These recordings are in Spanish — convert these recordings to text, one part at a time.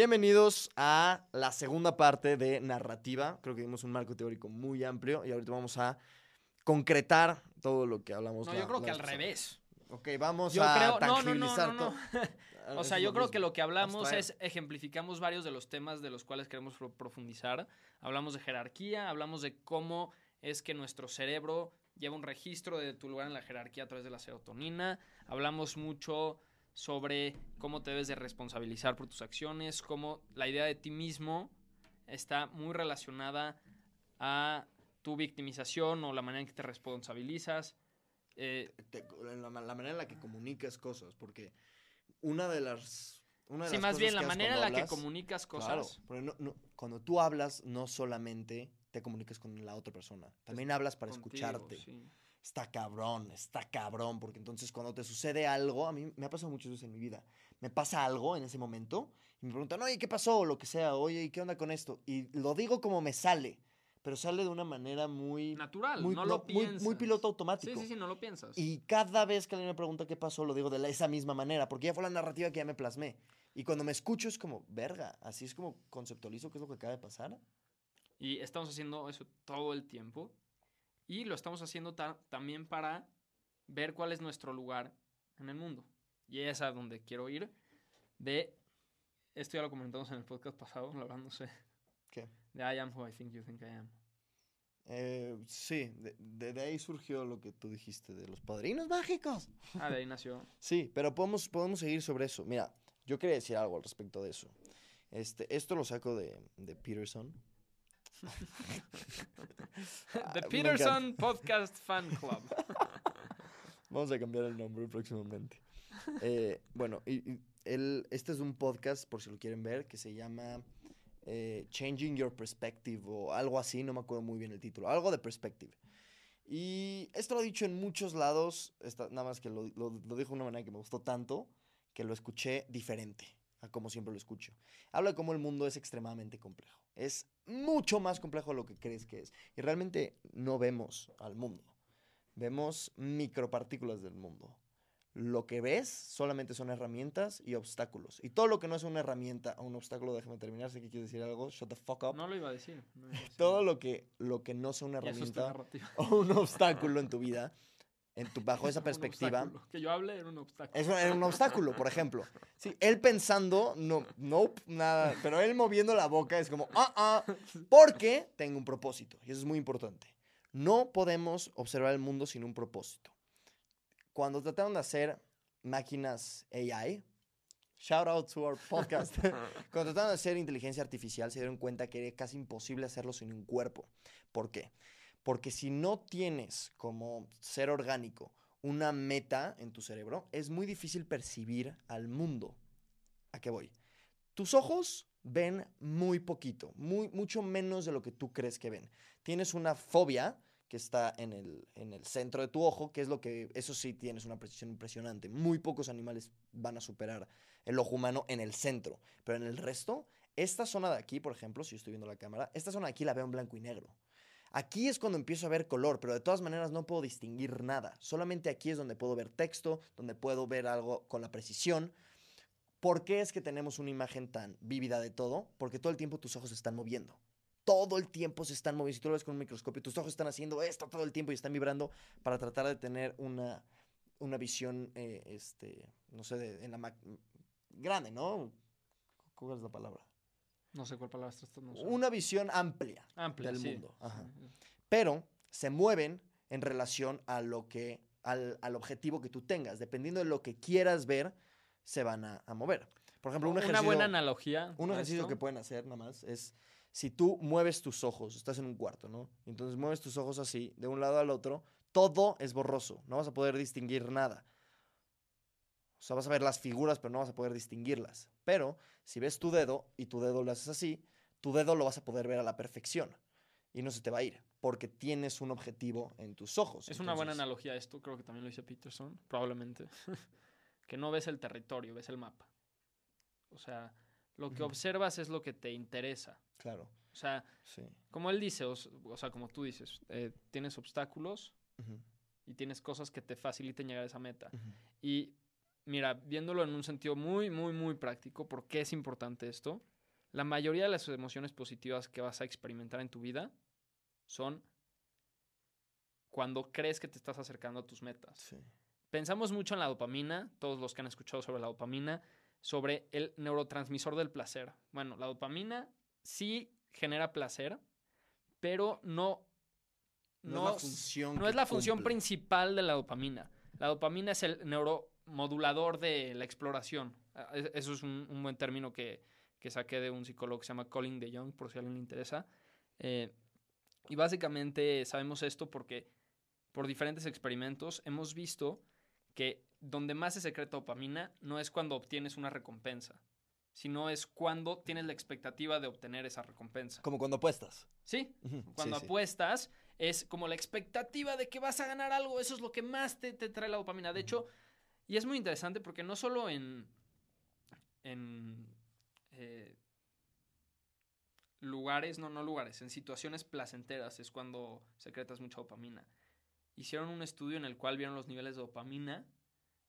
Bienvenidos a la segunda parte de narrativa. Creo que dimos un marco teórico muy amplio y ahorita vamos a concretar todo lo que hablamos. No, la- yo creo que al revés. Ok, vamos Yo a creo, no, no, no, tangibilizar no. O sea, yo creo que lo que hablamos es ejemplificamos varios de los temas de los cuales queremos pro- profundizar. Hablamos de jerarquía, hablamos de cómo es que nuestro cerebro lleva un registro de tu lugar en la jerarquía a través de la serotonina. Hablamos mucho sobre cómo te debes de responsabilizar por tus acciones, cómo la idea de ti mismo está muy relacionada a tu victimización o la manera en que te responsabilizas. Eh, Te- la, la manera en la que comunicas cosas, porque una de las... Una de sí, las más cosas bien la manera en la que comunicas cosas. Claro, no- cuando tú hablas, no solamente te comunicas con la otra persona, también hablas para contigo, escucharte. sí. Está cabrón, está cabrón, porque entonces cuando te sucede algo, a mí me ha pasado muchas veces en mi vida, me pasa algo en ese momento y me preguntan, oye, ¿qué pasó? O lo que sea, oye, ¿y qué onda con esto? Y lo digo como me sale, pero sale de una manera muy... Natural, muy, no lo muy- piensas. muy piloto automático. Sí, sí, sí, no lo piensas. Y cada vez que alguien me pregunta qué pasó, lo digo de la- esa misma manera, porque ya fue la narrativa que ya me plasmé. Y cuando me escucho es como, verga, así es como conceptualizo qué es lo que acaba de pasar. Y estamos haciendo eso todo el tiempo. Y lo estamos haciendo ta- también para ver cuál es nuestro lugar en el mundo. Y es a donde quiero ir. De. Esto ya lo comentamos en el podcast pasado, la verdad no sé. ¿Qué? De I am who I think you think I am. Eh, sí, de, de- de ahí surgió lo que tú dijiste, de los padrinos mágicos. Ah, de ahí nació. Sí, pero podemos, podemos seguir sobre eso. Mira, yo quería decir algo al respecto de eso. Este, esto lo saco de, de Peterson. Ah, The Peterson Podcast Fan Club. Vamos a cambiar el nombre próximamente. Eh, bueno, y, y él- este es un podcast, por si lo quieren ver, que se llama eh, Changing Your Perspective o algo así, no me acuerdo muy bien el título, algo de perspective. Y esto lo he dicho en muchos lados, nada más que lo, lo- lo dijo de una manera que me gustó tanto, que lo escuché diferente a como siempre lo escucho. Habla de cómo el mundo es extremadamente complejo. Es mucho más complejo de lo que crees que es. Y realmente no vemos al mundo. Vemos micropartículas del mundo. Lo que ves solamente son herramientas y obstáculos. Y todo lo que no es una herramienta o un obstáculo, déjame terminar, sé que quieres decir algo, shut the fuck up. No lo iba a decir. no iba a decir. todo lo que, lo que no sea una herramienta o un obstáculo en tu vida, en tu, bajo esa perspectiva. Que yo hable era un obstáculo. era un obstáculo, por ejemplo. Sí, él pensando, no, nope, nada, pero él moviendo la boca es como, ah, ah, porque tengo un propósito. Y eso es muy importante. No podemos observar el mundo sin un propósito. Cuando trataron de hacer máquinas AI, shout out to our podcast, cuando trataron de hacer inteligencia artificial se dieron cuenta que era casi imposible hacerlo sin un cuerpo. ¿Por qué? Porque si no tienes como ser orgánico una meta en tu cerebro, es muy difícil percibir al mundo. ¿A qué voy? Tus ojos ven muy poquito, muy, mucho menos de lo que tú crees que ven. Tienes una fobia que está en el, en el centro de tu ojo, que es lo que, eso sí tienes una precisión impresionante. Muy pocos animales van a superar el ojo humano en el centro, pero en el resto, esta zona de aquí, por ejemplo, si yo estoy viendo la cámara, esta zona de aquí la veo en blanco y negro. Aquí es cuando empiezo a ver color, pero de todas maneras no puedo distinguir nada. Solamente aquí es donde puedo ver texto, donde puedo ver algo con la precisión. ¿Por qué es que tenemos una imagen tan vívida de todo? Porque todo el tiempo tus ojos se están moviendo. Todo el tiempo se están moviendo. Si tú lo ves con un microscopio, tus ojos están haciendo esto todo el tiempo y están vibrando para tratar de tener una, una visión, eh, este, no sé, en la grande, ¿no? ¿Cuál es la palabra? No sé cuál palabra estás no sé. Una visión amplia Amplia, del sí. mundo. Ajá pero se mueven en relación a lo que, al, al objetivo que tú tengas. Dependiendo de lo que quieras ver, se van a, a mover. Por ejemplo, un Una ejercicio, buena analogía. un ejercicio esto. que pueden hacer nada más es, si tú mueves tus ojos, estás en un cuarto, ¿no? Entonces mueves tus ojos así, de un lado al otro, todo es borroso, no vas a poder distinguir nada. O sea, vas a ver las figuras, pero no vas a poder distinguirlas. Pero si ves tu dedo y tu dedo lo haces así, tu dedo lo vas a poder ver a la perfección y no se te va a ir porque tienes un objetivo en tus ojos. Es una buena Entonces, analogía esto, creo que también lo dice Peterson, probablemente. que no ves el territorio, ves el mapa. O sea, lo que Ujú. observas es lo que te interesa. Claro, O sea, sí. como él dice, o, o sea, como tú dices, eh, tienes obstáculos Ujú, y tienes cosas que te faciliten llegar a esa meta. ujú. Y mira, viéndolo en un sentido muy, muy, muy práctico, ¿por qué es importante esto? La mayoría de las emociones positivas que vas a experimentar en tu vida son cuando crees que te estás acercando a tus metas. Sí. Pensamos mucho en la dopamina, todos los que han escuchado sobre la dopamina, sobre el neurotransmisor del placer. Bueno, la dopamina sí genera placer, pero no, No, no, es la función. no es la función principal de la dopamina. La dopamina es el neuromodulador de la exploración. Ah, es- Eso es un, un buen término que, que saqué de un psicólogo que se llama Colin de Jong, por si a alguien le interesa. Eh, y básicamente sabemos esto porque por diferentes experimentos hemos visto que donde más se secreta dopamina no es cuando obtienes una recompensa, sino es cuando tienes la expectativa de obtener esa recompensa. Como cuando apuestas. Sí, cuando sí, sí. apuestas es como la expectativa de que vas a ganar algo, eso es lo que más te, te trae la dopamina. De hecho, y es muy interesante porque no solo en, en eh, lugares, no, no lugares, en situaciones placenteras es cuando secretas mucha dopamina. Hicieron un estudio en el cual vieron los niveles de dopamina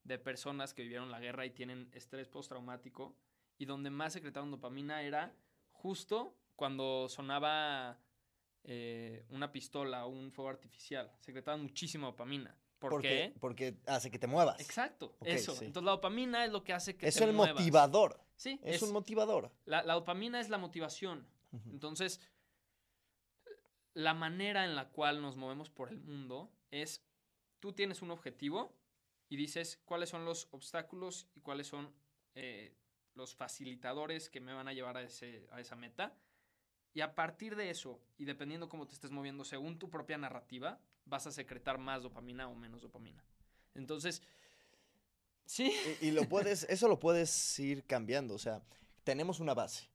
de personas que vivieron la guerra y tienen estrés postraumático y donde más secretaban dopamina era justo cuando sonaba eh, una pistola o un fuego artificial. Secretaban muchísima dopamina. ¿Por porque, qué? Porque hace que te muevas. Exacto, eso. sí. Entonces la dopamina es lo que hace que Es te el muevas. motivador. Sí, Es, es, un motivador. la, la dopamina es la motivación. Entonces, la manera en la cual nos movemos por el mundo es, tú tienes un objetivo y dices cuáles son los obstáculos y cuáles son eh, los facilitadores que me van a llevar a, ese, a esa meta. Y a partir de eso, y dependiendo cómo te estés moviendo según tu propia narrativa, vas a secretar más dopamina o menos dopamina. Entonces, sí, Y, lo puedes, eso lo puedes ir cambiando. O sea, tenemos una base,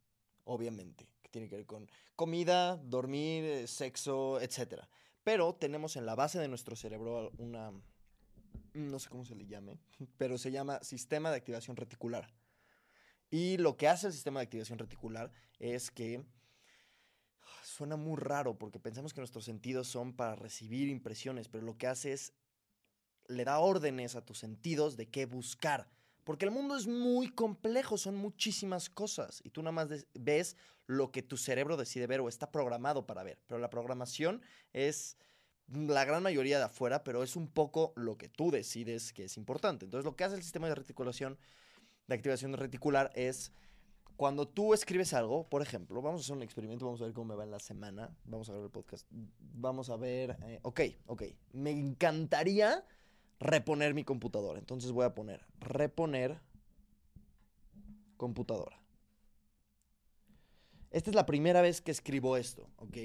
obviamente, que tiene que ver con comida, dormir, eh, sexo, etcétera. Pero tenemos en la base de nuestro cerebro una, no sé cómo se le llame, pero se llama sistema de activación reticular. Y lo que hace el sistema de activación reticular es que suena muy raro porque pensamos que nuestros sentidos son para recibir impresiones, pero lo que hace es le da órdenes a tus sentidos de qué buscar. Porque el mundo es muy complejo, son muchísimas cosas. Y tú nada más ves lo que tu cerebro decide ver o está programado para ver. Pero la programación es la gran mayoría de afuera, pero es un poco lo que tú decides que es importante. Entonces lo que hace el sistema de reticulación, de activación reticular, es cuando tú escribes algo, por ejemplo, vamos a hacer un experimento, vamos a ver cómo me va en la semana, vamos a ver el podcast, vamos a ver, eh, ok, ok, me encantaría reponer mi computadora. Entonces voy a poner reponer computadora. Esta es la primera vez que escribo esto, ¿ok?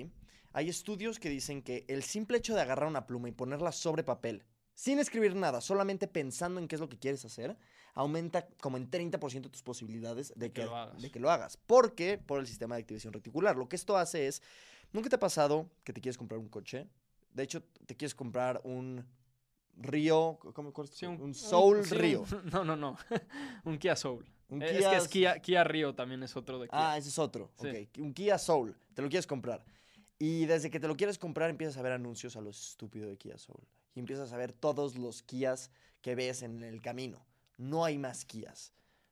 Hay estudios que dicen que el simple hecho de agarrar una pluma y ponerla sobre papel, sin escribir nada, solamente pensando en qué es lo que quieres hacer, aumenta como en 30% tus posibilidades de que que, lo hagas. de que lo hagas. Porque por el sistema de activación reticular. Lo que esto hace es, ¿nunca te ha pasado que te quieres comprar un coche? De hecho, te quieres comprar un Río, ¿cómo, cuál es? Sí, un, Soul sí, un- Río. no, no, no. un Kia Soul. Un Eh, Kia es que es Kia, Kia Río también es otro de Kia. Ah, ese es otro. Sí. ok. Un Kia Soul. Te lo quieres comprar. Y desde que te lo quieres comprar empiezas a ver anuncios a lo estúpido de Kia Soul. Y empiezas a ver todos los Kias que ves en el camino. No hay más Kias.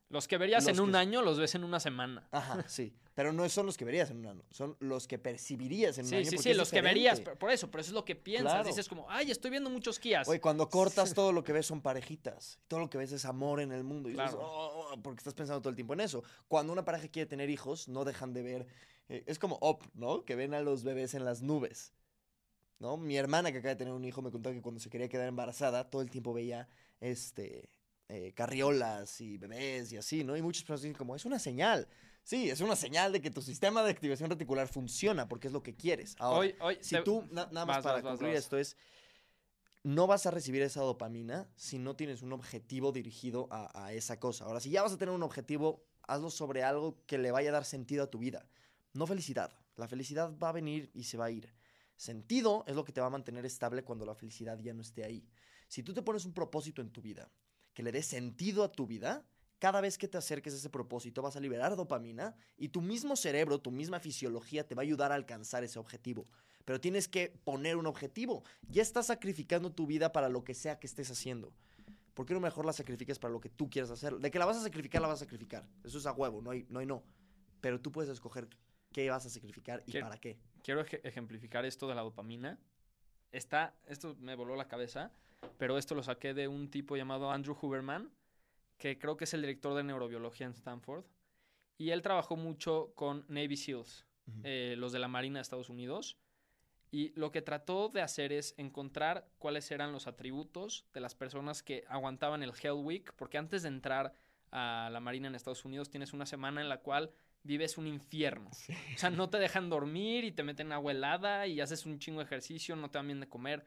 Los que verías los en un año los ves en una semana. Ajá, sí. Pero no son los que verías en un año. Son los que percibirías en un Sí, año. sí, sí, es los que verías, por eso, pero eso es lo que piensas. Claro. Dices como, ay, estoy viendo muchos Kias. Oye, cuando cortas todo lo que ves son parejitas. Todo lo que ves es amor en el mundo. Y dices, Claro. "Oh, oh", porque estás pensando todo el tiempo en eso. Cuando una pareja quiere tener hijos, no dejan de ver. eh, es como Up, ¿no? Que ven a los bebés en las nubes. ¿No? Mi hermana que acaba de tener un hijo me contó que cuando se quería quedar embarazada, todo el tiempo veía este. eh, carriolas y bebés y así, ¿no? Y muchas personas dicen como, es una señal. Sí, es una señal de que tu sistema de activación reticular funciona porque es lo que quieres. Ahora, hoy, hoy, si te- tú, na- nada más vas, para vas, concluir vas. esto es, no vas a recibir esa dopamina si no tienes un objetivo dirigido a, a esa cosa. Ahora, si ya vas a tener un objetivo, hazlo sobre algo que le vaya a dar sentido a tu vida. No felicidad. La felicidad va a venir y se va a ir. Sentido es lo que te va a mantener estable cuando la felicidad ya no esté ahí. Si tú te pones un propósito en tu vida que le dé sentido a tu vida, cada vez que te acerques a ese propósito vas a liberar dopamina y tu mismo cerebro, tu misma fisiología te va a ayudar a alcanzar ese objetivo. Pero tienes que poner un objetivo. Ya estás sacrificando tu vida para lo que sea que estés haciendo. ¿Por qué no mejor la sacrificas para lo que tú quieras hacer? De que la vas a sacrificar, la vas a sacrificar. Eso es a huevo, no hay no. Hay no. Pero tú puedes escoger qué vas a sacrificar y ¿Qué- para qué. Quiero ej- ejemplificar esto de la dopamina. Está, esto me voló la cabeza, pero esto lo saqué de un tipo llamado Andrew Huberman, que creo que es el director de neurobiología en Stanford. Y él trabajó mucho con Navy SEALs, eh, los de la Marina de Estados Unidos. Y lo que trató de hacer es encontrar cuáles eran los atributos de las personas que aguantaban el Hell Week, porque antes de entrar a la Marina en Estados Unidos tienes una semana en la cual vives un infierno. O sea, no te dejan dormir y te meten agua helada y haces un chingo de ejercicio, no te dan bien de comer.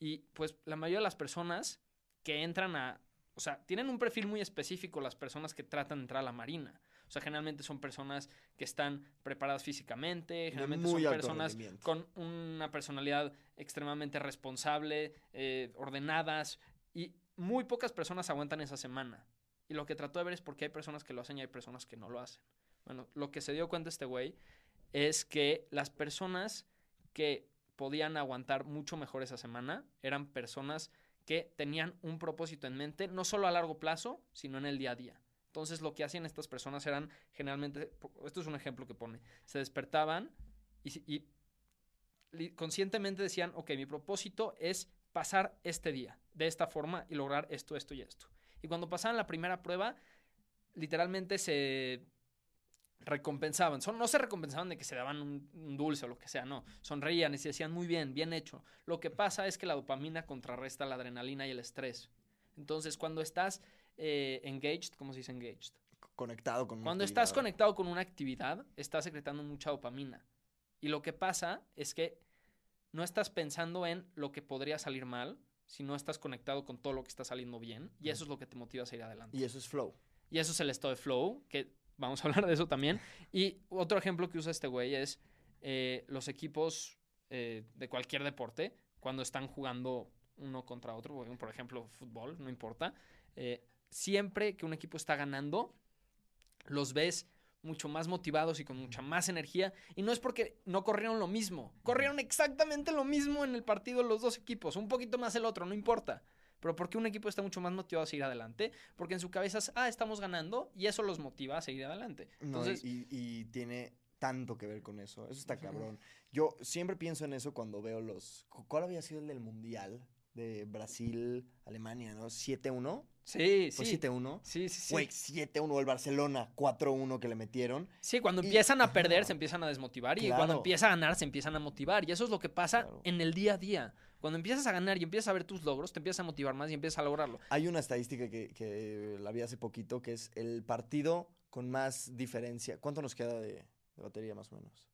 Y pues la mayoría de las personas que entran a... O sea, tienen un perfil muy específico las personas que tratan de entrar a la Marina. O sea, generalmente son personas que están preparadas físicamente, generalmente son personas con una personalidad extremadamente responsable, eh, ordenadas, y muy pocas personas aguantan esa semana. Y lo que trató de ver es por qué hay personas que lo hacen y hay personas que no lo hacen. Bueno, lo que se dio cuenta este güey es que las personas que podían aguantar mucho mejor esa semana eran personas que tenían un propósito en mente, no solo a largo plazo, sino en el día a día. Entonces lo que hacían estas personas eran generalmente, esto es un ejemplo que pone, se despertaban y, conscientemente decían, ok, mi propósito es pasar este día de esta forma y lograr esto, esto y esto. Y cuando pasaban la primera prueba, literalmente se recompensaban. Son, no se recompensaban de que se daban un, un dulce o lo que sea, no. Sonreían y se decían muy bien, bien hecho. Lo que pasa es que la dopamina contrarresta la adrenalina y el estrés. Entonces, cuando estás eh, engaged, ¿cómo se dice engaged? Conectado con una Cuando estás conectado con una actividad, estás secretando mucha dopamina. Y lo que pasa es que no estás pensando en lo que podría salir mal, sino estás conectado con todo lo que está saliendo bien. Y eso es lo que te motiva a seguir adelante. Y eso es flow. Y eso es el estado de flow, que vamos a hablar de eso también. Y otro ejemplo que usa este güey es eh, los equipos eh, de cualquier deporte, cuando están jugando uno contra otro, por ejemplo, fútbol, no importa. eh, siempre que un equipo está ganando, los ves mucho más motivados y con mucha más energía. Y no es porque no corrieron lo mismo. Corrieron exactamente lo mismo en el partido los dos equipos. Un poquito más el otro, no importa. Pero porque un equipo está mucho más motivado a seguir adelante. Porque en su cabeza es, ah, estamos ganando. Y eso los motiva a seguir adelante. No, y, y- y tiene tanto que ver con eso. Eso está cabrón. Yo siempre pienso en eso cuando veo los. cu- ¿Cuál había sido el del Mundial? De Brasil, Alemania, ¿no? 7-1. Sí, ¿Fue sí. 7-1? Sí, sí, sí. Güey, 7-1. O el Barcelona, 4-1 que le metieron. Sí, cuando Y- empiezan a perder se empiezan a desmotivar y cuando empieza a ganar se empiezan a motivar. Y eso es lo que pasa Claro. en el día a día. Cuando empiezas a ganar y empiezas a ver tus logros, te empiezas a motivar más y empiezas a lograrlo. Hay una estadística que, que la vi hace poquito que es el partido con más diferencia. ¿Cuánto nos queda de, de batería más o menos?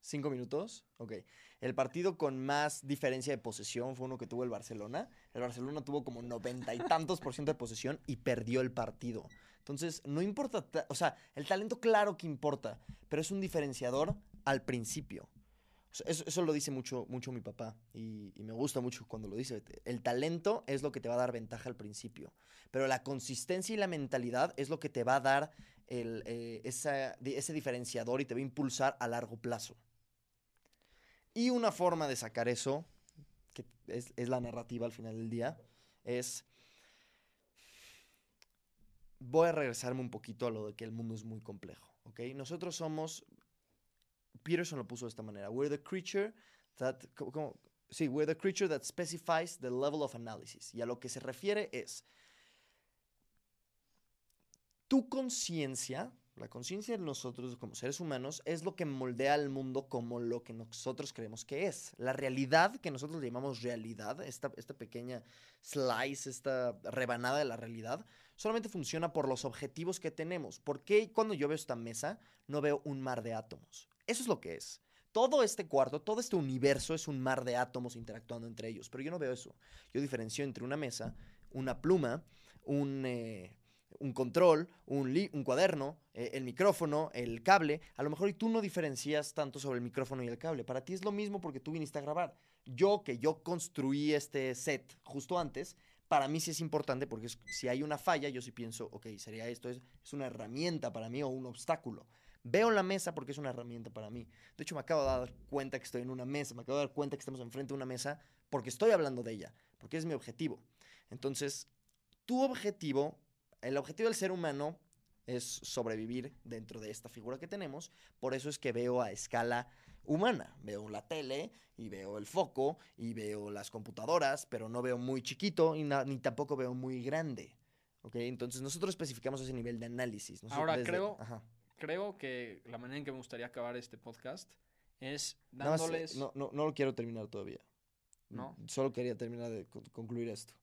¿Cinco minutos? Ok. El partido con más diferencia de posesión fue uno que tuvo el Barcelona. El Barcelona tuvo como noventa y tantos por ciento de posesión y perdió el partido. Entonces, no importa, ta- o sea, el talento claro que importa, pero es un diferenciador al principio. Eso, eso lo dice mucho, mucho mi papá y, y me gusta mucho cuando lo dice. El talento es lo que te va a dar ventaja al principio, pero la consistencia y la mentalidad es lo que te va a dar el, eh, esa- ese diferenciador y te va a impulsar a largo plazo. Y una forma de sacar eso, que es, la narrativa al final del día, es... Voy a regresarme un poquito a lo de que el mundo es muy complejo, ¿ok? Nosotros somos... Peterson lo puso de esta manera. We're the creature that... Sí, we're the creature that specifies the level of analysis. Y a lo que se refiere es... Tu conciencia, la conciencia de nosotros como seres humanos, es lo que moldea al mundo como lo que nosotros creemos que es. La realidad que nosotros llamamos realidad, esta, esta pequeña slice, esta rebanada de la realidad, solamente funciona por los objetivos que tenemos. ¿Por qué cuando yo veo esta mesa no veo un mar de átomos? Eso es lo que es. Todo este cuarto, todo este universo es un mar de átomos interactuando entre ellos, pero yo no veo eso. Yo diferencio entre una mesa, una pluma, un, eh, un control, un, li- un cuaderno, eh, el micrófono, el cable. A lo mejor y tú no diferencias tanto sobre el micrófono y el cable. Para ti es lo mismo porque tú viniste a grabar. Yo, que yo construí este set justo antes, para mí sí es importante porque si hay una falla, yo sí pienso, ok, sería esto, es, es una herramienta para mí o un obstáculo. Veo la mesa porque es una herramienta para mí. De hecho, me acabo de dar cuenta que estoy en una mesa, me acabo de dar cuenta que estamos enfrente de una mesa porque estoy hablando de ella, porque es mi objetivo. Entonces, tu objetivo, el objetivo del ser humano es sobrevivir dentro de esta figura que tenemos. Por eso es que veo a escala humana. Veo la tele y veo el foco y veo las computadoras, pero no veo muy chiquito y ni tampoco veo muy grande. ¿Ok? Entonces nosotros especificamos ese nivel de análisis. Nosotros Ahora, desde- creo- Ajá. Creo que la manera en que me gustaría acabar este podcast es Nada más, eh, dándoles... no, no, no lo quiero terminar todavía. ¿No? Solo quería terminar de con- concluir esto.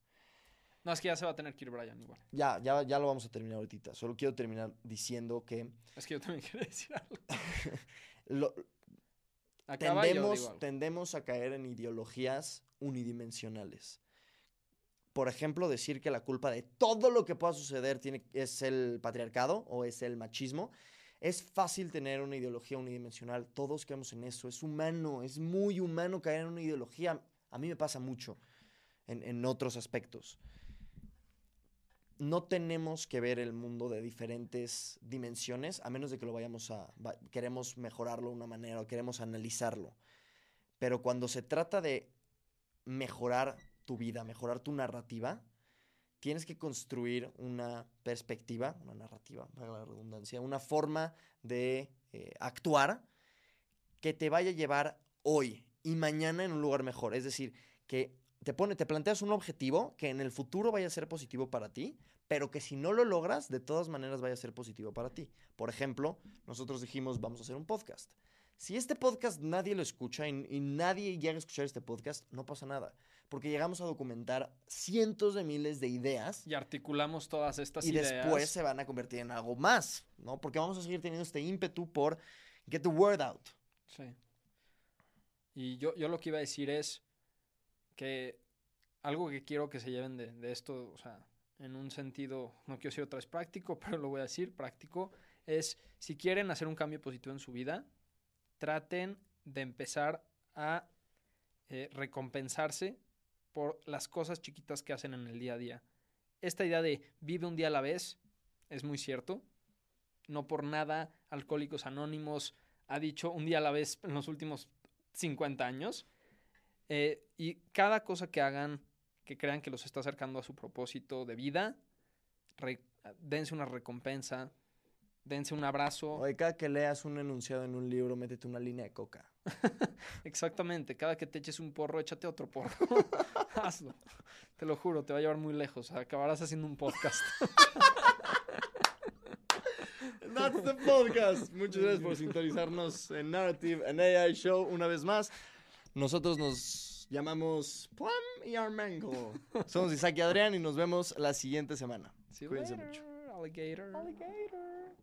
No, es que ya se va a tener que ir Brian igual. Ya, ya, ya lo vamos a terminar ahorita. Solo quiero terminar diciendo que Es que yo también quería decir algo. lo- yo tendemos, tendemos a caer en ideologías unidimensionales. Por ejemplo, decir que la culpa de todo lo que pueda suceder tiene, es el patriarcado o es el machismo. Es fácil tener una ideología unidimensional. Todos caemos en eso. Es humano, es muy humano caer en una ideología. A mí me pasa mucho en, en otros aspectos. No tenemos que ver el mundo de diferentes dimensiones, a menos de que lo vayamos a... va- queremos mejorarlo de una manera o queremos analizarlo. Pero cuando se trata de mejorar tu vida, mejorar tu narrativa, tienes que construir una perspectiva, una narrativa, para la redundancia, una forma de eh, actuar que te vaya a llevar hoy y mañana en un lugar mejor. Es decir, que te pone, te planteas un objetivo que en el futuro vaya a ser positivo para ti, pero que si no lo logras, de todas maneras vaya a ser positivo para ti. Por ejemplo, nosotros dijimos, vamos a hacer un podcast. Si este podcast nadie lo escucha y, y nadie llega a escuchar este podcast, no pasa nada, porque llegamos a documentar cientos de miles de ideas Y articulamos todas estas y ideas. después se van a convertir en algo más, ¿no? Porque vamos a seguir teniendo este ímpetu por get the word out. Sí. Y yo, yo lo que iba a decir es que algo que quiero que se lleven de, esto, o sea, en un sentido, no quiero decir otra vez práctico, pero lo voy a decir práctico, es si quieren hacer un cambio positivo en su vida, traten de empezar a eh, recompensarse por las cosas chiquitas que hacen en el día a día. Esta idea de vive un día a la vez es muy cierto. No por nada Alcohólicos Anónimos ha dicho un día a la vez en los últimos 50 años. Eh, y cada cosa que hagan que crean que los está acercando a su propósito de vida, re- dense una recompensa, dense un abrazo. Oye, cada que leas un enunciado en un libro, métete una línea de coca. Exactamente, cada que te eches un porro, échate otro porro. Hazlo. Te lo juro, te va a llevar muy lejos. Acabarás haciendo un podcast. That's the podcast. Muchas gracias por sintonizarnos en Narrative, en AI Show una vez más. Nosotros nos llamamos Plum y Armango. Somos Isaac y Adrián y nos vemos la siguiente semana. See you Cuídense later, mucho. alligator. Alligator.